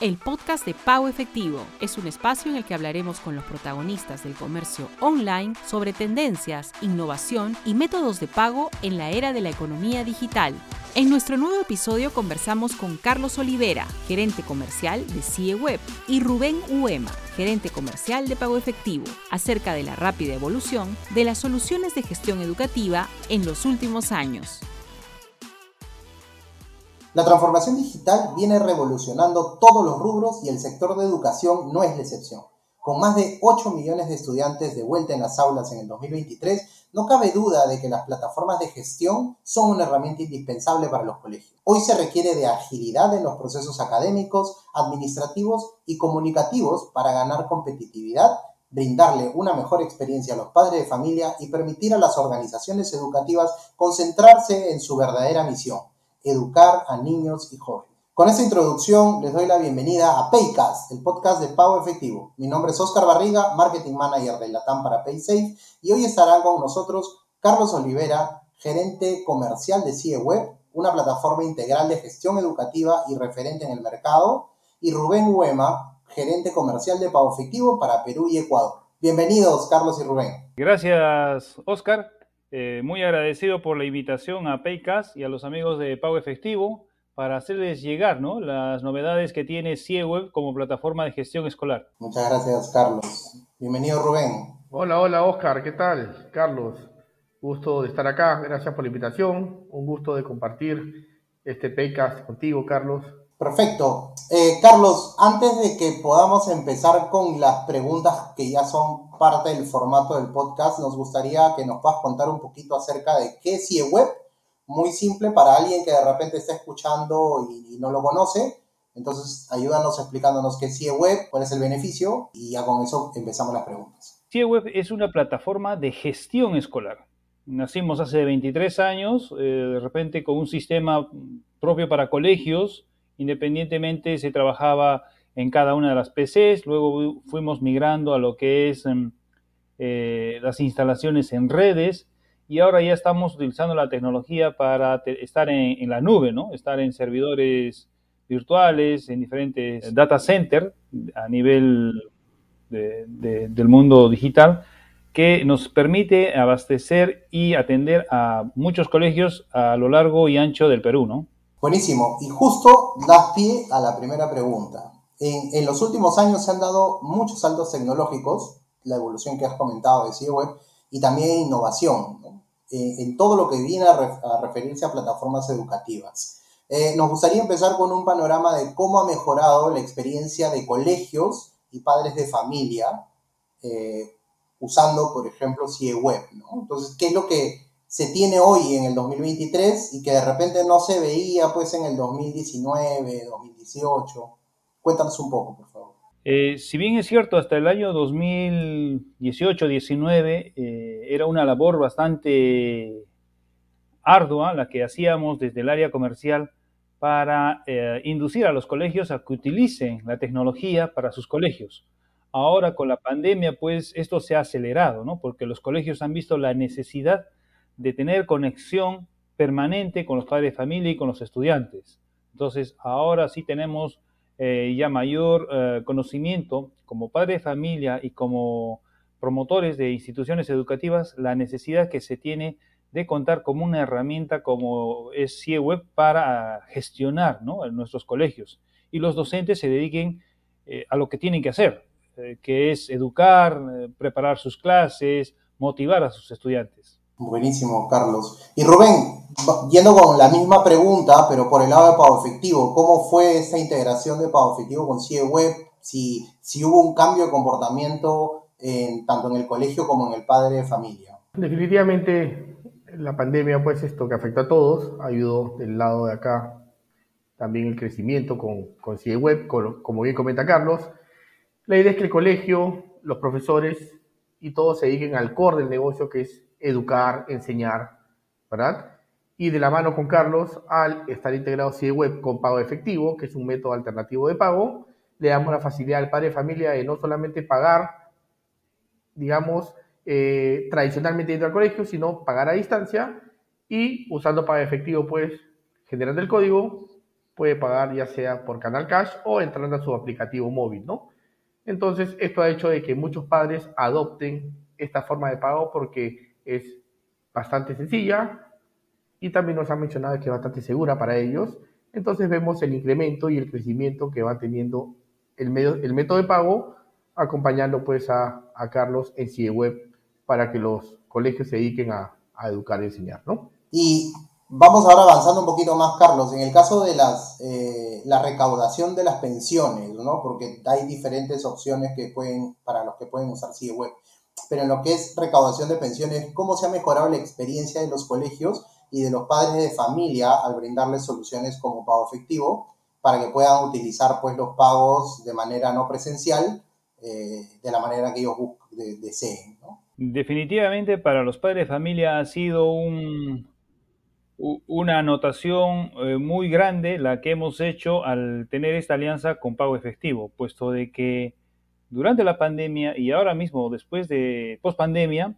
El podcast de Pago Efectivo, es un espacio en el que hablaremos con los protagonistas del comercio online sobre tendencias, innovación y métodos de pago en la era de la economía digital. En nuestro nuevo episodio conversamos con Carlos Olivera, gerente comercial de CIE Web, y Rubén Uema, gerente comercial de Pago Efectivo, acerca de la rápida evolución de las soluciones de gestión educativa en los últimos años. La transformación digital viene revolucionando todos los rubros y el sector de educación no es la excepción. Con más de 8 millones de estudiantes de vuelta en las aulas en el 2023, no cabe duda de que las plataformas de gestión son una herramienta indispensable para los colegios. Hoy se requiere de agilidad en los procesos académicos, administrativos y comunicativos para ganar competitividad, brindarle una mejor experiencia a los padres de familia y permitir a las organizaciones educativas concentrarse en su verdadera misión, educar a niños y jóvenes. Con esta introducción les doy la bienvenida a Paycast, el podcast de pago efectivo. Mi nombre es Oscar Barriga, Marketing Manager de Latam para PaySafe, y hoy estará con nosotros Carlos Olivera, gerente comercial de CIE Web, una plataforma integral de gestión educativa y referente en el mercado, y Rubén Huema, gerente comercial de pago efectivo para Perú y Ecuador. Bienvenidos, Carlos y Rubén. Gracias, Oscar. Eh, muy agradecido por la invitación a Paycast y a los amigos de Pago Efectivo para hacerles llegar ¿no? las novedades que tiene CIEWeb como plataforma de gestión escolar. Muchas gracias, Carlos. Bienvenido, Rubén. Hola, hola, Oscar. ¿Qué tal? Carlos, gusto de estar acá. Gracias por la invitación. Un gusto de compartir este Paycast contigo, Carlos. Perfecto. Eh, Carlos, antes de que podamos empezar con las preguntas que ya son parte del formato del podcast, nos gustaría que nos puedas contar un poquito acerca de qué es CIEWeb. Muy simple para alguien que de repente está escuchando y, no lo conoce. Entonces, ayúdanos explicándonos qué es CIEWeb, cuál es el beneficio y ya con eso empezamos las preguntas. CIEWeb es una plataforma de gestión escolar. Nacimos hace 23 años, eh, de repente con un sistema propio para colegios, independientemente se trabajaba en cada una de las PCs, luego fuimos migrando a lo que es em, eh, las instalaciones en redes y ahora ya estamos utilizando la tecnología para estar en, la nube, ¿no? estar en servidores virtuales, en diferentes data centers a nivel del mundo digital que nos permite abastecer y atender a muchos colegios a lo largo y ancho del Perú, ¿no? Buenísimo. Y justo das pie a la primera pregunta. En, los últimos años se han dado muchos saltos tecnológicos, la evolución que has comentado de CIEWeb, y también innovación, eh, en todo lo que viene a, referirse a plataformas educativas. Eh, nos gustaría empezar con un panorama de cómo ha mejorado la experiencia de colegios y padres de familia eh, usando, por ejemplo, CIEWeb. ¿no? Entonces, ¿qué es lo que se tiene hoy en el 2023 y que de repente no se veía pues en el 2019, 2018? Cuéntanos un poco, por favor. Eh, si bien es cierto, hasta el año 2018-19 eh, era una labor bastante ardua la que hacíamos desde el área comercial para eh, inducir a los colegios a que utilicen la tecnología para sus colegios. Ahora con la pandemia, pues esto se ha acelerado, ¿no? Porque los colegios han visto la necesidad de tener conexión permanente con los padres de familia y con los estudiantes. Entonces, ahora sí tenemos eh, ya mayor eh, conocimiento como padre de familia y como promotores de instituciones educativas la necesidad que se tiene de contar como una herramienta como es CIEWeb para gestionar nuestros colegios y los docentes se dediquen eh, a lo que tienen que hacer, que es educar, preparar sus clases, motivar a sus estudiantes. Buenísimo, Carlos. Y Rubén, yendo con la misma pregunta, pero por el lado de pago efectivo, ¿cómo fue esa integración de pago efectivo con CIE Web? Si, si hubo un cambio de comportamiento en, tanto en el colegio como en el padre de familia. Definitivamente la pandemia, pues esto que afecta a todos, ayudó del lado de acá también el crecimiento con, con CIE Web, como bien comenta Carlos. La idea es que el colegio, los profesores y todos se dediquen al core del negocio, que es educar, enseñar, ¿verdad? Y de la mano con Carlos, al estar integrado web con pago efectivo, que es un método alternativo de pago, le damos la facilidad al padre de familia de no solamente pagar, digamos, eh, tradicionalmente dentro del colegio, sino pagar a distancia y usando pago efectivo, pues, generando el código, puede pagar ya sea por Canal Cash o entrando a su aplicativo móvil, ¿no? Entonces, esto ha hecho de que muchos padres adopten esta forma de pago porque es bastante sencilla y también nos han mencionado que es bastante segura para ellos. Entonces vemos el incremento y el crecimiento que va teniendo el, medio, el método de pago, acompañando pues a, Carlos en CIEWeb para que los colegios se dediquen a, a educar y enseñar, ¿no? Y Vamos ahora avanzando un poquito más, Carlos. En el caso de las, eh, la recaudación de las pensiones, ¿no? Porque hay diferentes opciones que pueden, para los que pueden usar web. Pero en lo que es recaudación de pensiones, ¿cómo se ha mejorado la experiencia de los colegios y de los padres de familia al brindarles soluciones como pago efectivo para que puedan utilizar pues los pagos de manera no presencial eh, de la manera que ellos deseen. Definitivamente para los padres de familia ha sido un, una anotación eh, muy grande la que hemos hecho al tener esta alianza con pago efectivo, puesto de que durante la pandemia y ahora mismo después de post pandemia,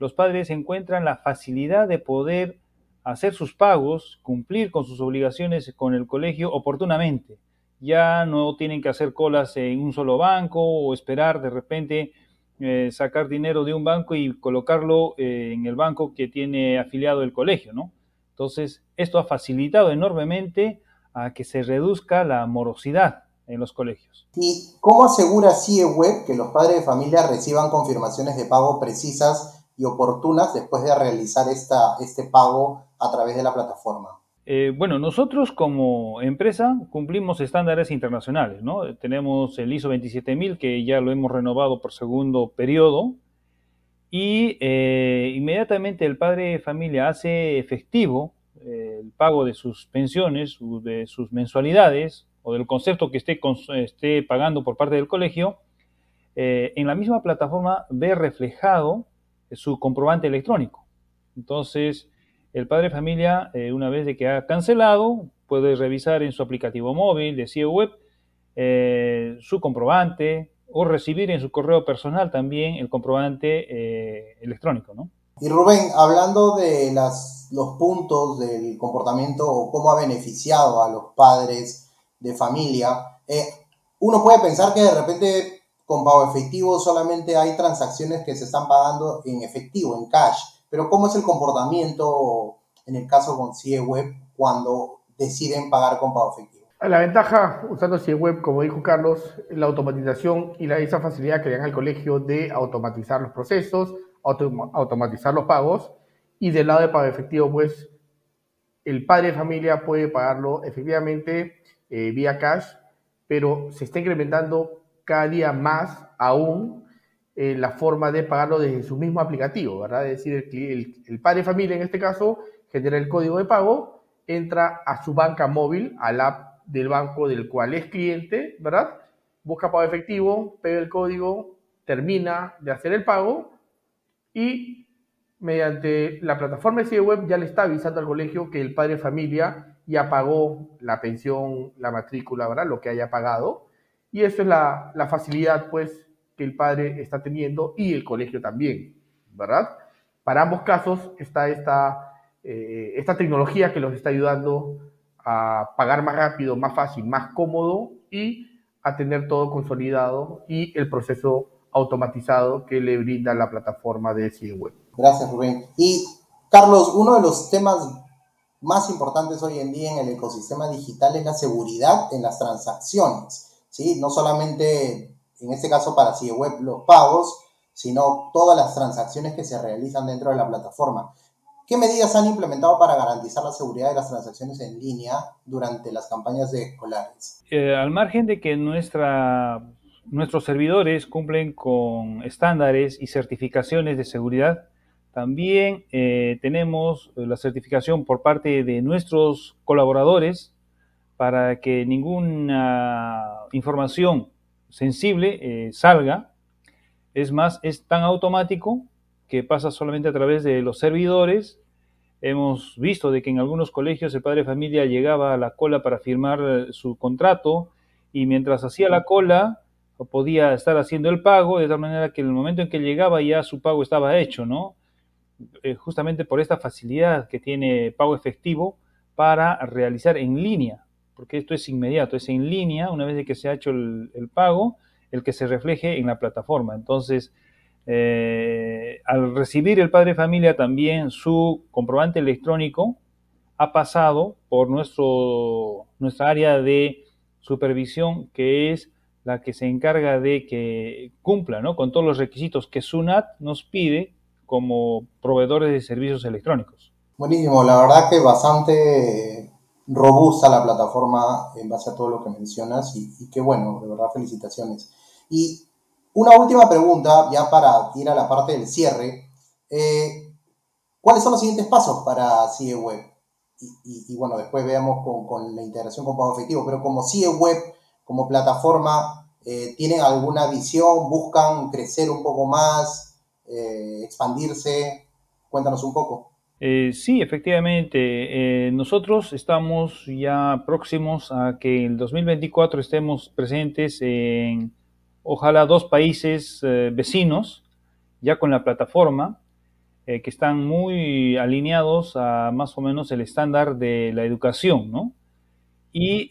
los padres encuentran la facilidad de poder hacer sus pagos, cumplir con sus obligaciones con el colegio oportunamente. Ya no tienen que hacer colas en un solo banco o esperar de repente eh, sacar dinero de un banco y colocarlo eh, en el banco que tiene afiliado el colegio, ¿no? Entonces, esto ha facilitado enormemente a que se reduzca la morosidad en los colegios. ¿Y cómo asegura CIEWeb que los padres de familia reciban confirmaciones de pago precisas y oportunas después de realizar esta, este pago a través de la plataforma? Eh, bueno, nosotros como empresa cumplimos estándares internacionales, ¿no? Tenemos el ISO 27000 que ya lo hemos renovado por segundo periodo y eh, inmediatamente el padre de familia hace efectivo eh, el pago de sus pensiones, de sus mensualidades o del concepto que esté, esté pagando por parte del colegio, eh, en la misma plataforma ve reflejado su comprobante electrónico. Entonces, el padre de familia, una vez de que ha cancelado, puede revisar en su aplicativo móvil de CIE Web su comprobante, o recibir en su correo personal también el comprobante eh, electrónico, ¿no? Y Rubén, hablando de las, los puntos del comportamiento o cómo ha beneficiado a los padres de familia, eh, uno puede pensar que de repente con pago efectivo solamente hay transacciones que se están pagando en efectivo, en cash, pero ¿cómo es el comportamiento en el caso con CIE Web cuando deciden pagar con pago efectivo? La ventaja usando web, como dijo Carlos, la automatización y la, esa facilidad que dan al colegio de automatizar los procesos, automatizar los pagos. Y del lado de pago efectivo, pues el padre de familia puede pagarlo efectivamente eh, vía cash, pero se está incrementando cada día más aún eh, la forma de pagarlo desde su mismo aplicativo, ¿verdad? Es decir, el, el padre de familia en este caso genera el código de pago, entra a su banca móvil, al app del banco del cual es cliente, ¿verdad? Busca pago efectivo, pega el código, termina de hacer el pago y mediante la plataforma de web ya le está avisando al colegio que el padre de familia ya pagó la pensión, la matrícula, ¿verdad? Lo que haya pagado. Y eso es la, facilidad, pues, que el padre está teniendo y el colegio también, ¿verdad? Para ambos casos está esta, eh, esta tecnología que los está ayudando a pagar más rápido, más fácil, más cómodo y a tener todo consolidado y el proceso automatizado que le brinda la plataforma de web. Gracias, Rubén. Y Carlos, uno de los temas más importantes hoy en día en el ecosistema digital es la seguridad en las transacciones. ¿sí? No solamente, en este caso para web los pagos, sino todas las transacciones que se realizan dentro de la plataforma. ¿Qué medidas han implementado para garantizar la seguridad de las transacciones en línea durante las campañas de escolares? Eh, al margen de que nuestros servidores cumplen con estándares y certificaciones de seguridad, también eh, tenemos la certificación por parte de nuestros colaboradores para que ninguna información sensible eh, salga. Es más, es tan automático que pasa solamente a través de los servidores. Hemos visto de que en algunos colegios el padre de familia llegaba a la cola para firmar eh, su contrato y mientras hacía la cola podía estar haciendo el pago, de tal manera que en el momento en que llegaba ya su pago estaba hecho, ¿no? Eh, justamente por esta facilidad que tiene pago efectivo para realizar en línea porque esto es inmediato, es en línea, una vez que se ha hecho el, pago, el que se refleje en la plataforma. Entonces, eh, al recibir el padre de familia también su comprobante electrónico, ha pasado por nuestro, nuestra área de supervisión, que es la que se encarga de que cumpla con todos los requisitos que SUNAT nos pide como proveedores de servicios electrónicos. Buenísimo, la verdad que bastante robusta la plataforma en base a todo lo que mencionas y, qué bueno, de verdad felicitaciones. Y una última pregunta, ya para ir a la parte del cierre. Eh, ¿Cuáles son los siguientes pasos para CIE Web? Y, bueno, después veamos con, la integración con pago efectivo, pero como CIE Web, como plataforma, eh, ¿tienen alguna visión? ¿Buscan crecer un poco más? Eh, ¿Expandirse? Cuéntanos un poco. Eh, sí, efectivamente. Eh, nosotros estamos ya próximos a que en el 2024 estemos presentes en, ojalá, dos países eh, vecinos, ya con la plataforma, que están muy alineados a más o menos el estándar de la educación, ¿no? Y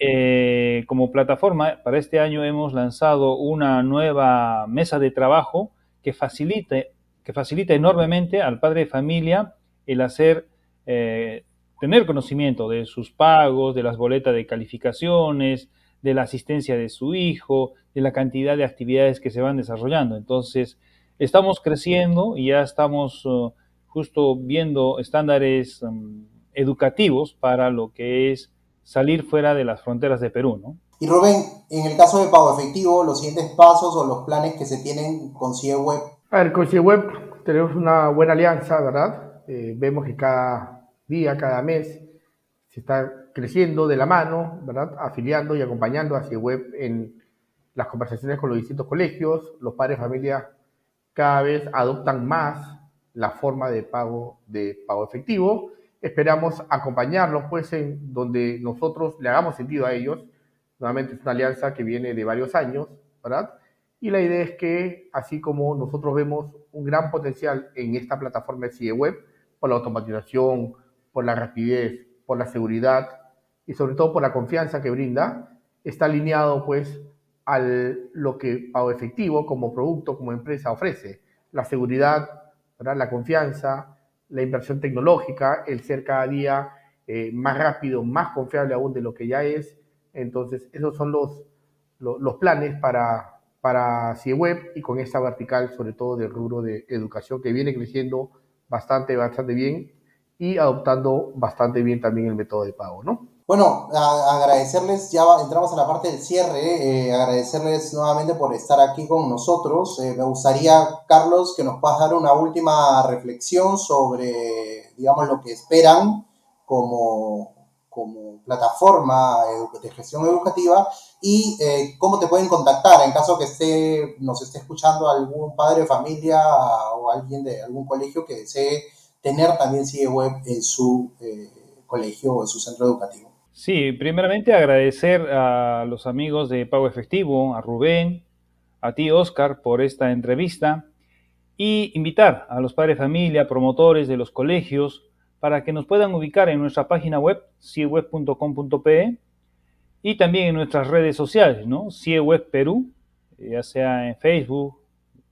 como plataforma, para este año hemos lanzado una nueva mesa de trabajo que facilite, facilita enormemente al padre de familia el hacer, eh, tener conocimiento de sus pagos, de las boletas de calificaciones, de la asistencia de su hijo, de la cantidad de actividades que se van desarrollando. Entonces, estamos creciendo y ya estamos uh, justo viendo estándares um, educativos para lo que es salir fuera de las fronteras de Perú, ¿no? Y Rubén, en el caso de pago efectivo, los siguientes pasos o los planes que se tienen con CIEWeb. A ver, con CIEWeb tenemos una buena alianza, ¿verdad? Eh, vemos que cada día, cada mes, se está creciendo de la mano, ¿verdad? Afiliando y acompañando a web en las conversaciones con los distintos colegios. Los padres de familia cada vez adoptan más la forma de pago de pago efectivo. Esperamos acompañarlos, pues, en donde nosotros le hagamos sentido a ellos. Nuevamente es una alianza que viene de varios años, ¿verdad? Y la idea es que, así como nosotros vemos un gran potencial en esta plataforma de Web, por la automatización, por la rapidez, por la seguridad y sobre todo por la confianza que brinda, está alineado pues a lo que Pago Efectivo como producto, como empresa ofrece. La seguridad, la confianza, la inversión tecnológica, el ser cada día eh, más rápido, más confiable aún de lo que ya es. Entonces, esos son los, los, planes para, para CIEWeb y con esta vertical, sobre todo del rubro de educación que viene creciendo bastante, bastante bien y adoptando bastante bien también el método de pago, ¿no? Bueno, agradecerles, ya entramos a la parte del cierre, eh, agradecerles nuevamente por estar aquí con nosotros. Eh, me gustaría, Carlos, que nos puedas dar una última reflexión sobre, digamos, lo que esperan como, como plataforma de gestión educativa y eh, cómo te pueden contactar en caso que esté, nos esté escuchando algún padre de familia o alguien de algún colegio que desee tener también CIE Web en su eh, colegio o en su centro educativo. Sí, primeramente agradecer a los amigos de Pago Efectivo, a Rubén, a ti Oscar por esta entrevista y invitar a los padres de familia, promotores de los colegios, para que nos puedan ubicar en nuestra página web, cieweb.com.pe, y también en nuestras redes sociales, ¿no? CIEWeb Perú, ya sea en Facebook,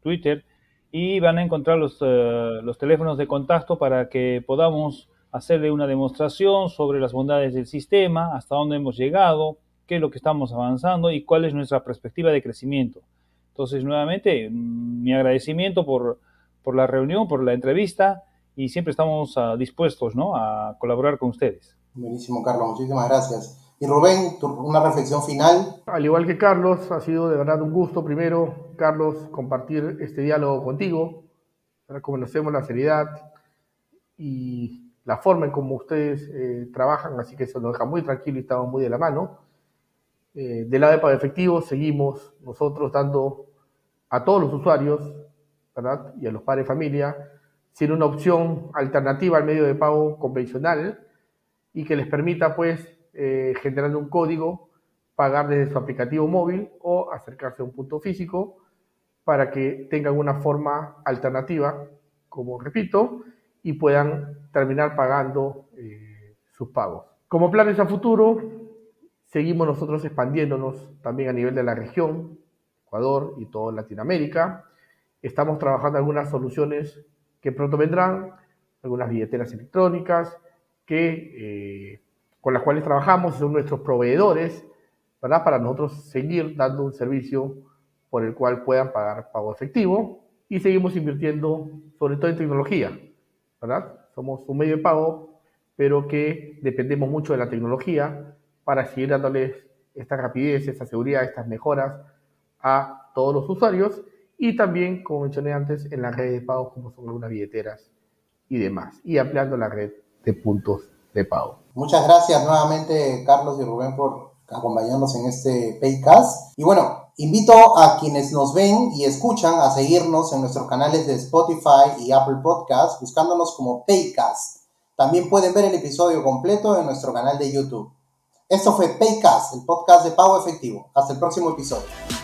Twitter, y van a encontrar los, eh, los teléfonos de contacto para que podamos hacerle una demostración sobre las bondades del sistema, hasta dónde hemos llegado, qué es lo que estamos avanzando y cuál es nuestra perspectiva de crecimiento. Entonces, nuevamente, mm, mi agradecimiento por, por la reunión, por la entrevista y siempre estamos uh, dispuestos ¿no? a colaborar con ustedes. Buenísimo, Carlos, muchísimas gracias. Y Rubén, una reflexión final. Al igual que Carlos, ha sido de verdad un gusto primero, Carlos, compartir este diálogo contigo. Ahora conocemos la seriedad y la forma en cómo ustedes eh, trabajan, así que eso nos deja muy tranquilo y estamos muy de la mano. Eh, del lado de Pago Efectivo seguimos nosotros dando a todos los usuarios ¿verdad? y a los padres de familia sin una opción alternativa al medio de pago convencional y que les permita, pues, eh, generando un código, pagar desde su aplicativo móvil o acercarse a un punto físico para que tengan una forma alternativa, como repito, y puedan terminar pagando eh, sus pagos. Como planes a futuro, Seguimos nosotros expandiéndonos también a nivel de la región, Ecuador y toda Latinoamérica. Estamos trabajando algunas soluciones que pronto vendrán, algunas billeteras electrónicas que, eh, con las cuales trabajamos, son nuestros proveedores, ¿verdad? Para nosotros seguir dando un servicio por el cual puedan pagar pago efectivo y seguimos invirtiendo sobre todo en tecnología, ¿verdad? Somos un medio de pago, pero que dependemos mucho de la tecnología para seguir dándoles esta rapidez, esta seguridad, estas mejoras a todos los usuarios y también, como mencioné antes, en las redes de pago como son algunas billeteras y demás, y ampliando la red de puntos de pago. Muchas gracias nuevamente, Carlos y Rubén, por acompañarnos en este Paycast. Y bueno, invito a quienes nos ven y escuchan a seguirnos en nuestros canales de Spotify y Apple Podcast, buscándonos como Paycast. También pueden ver el episodio completo en nuestro canal de YouTube. Esto fue Paycast, el podcast de pago efectivo. Hasta el próximo episodio.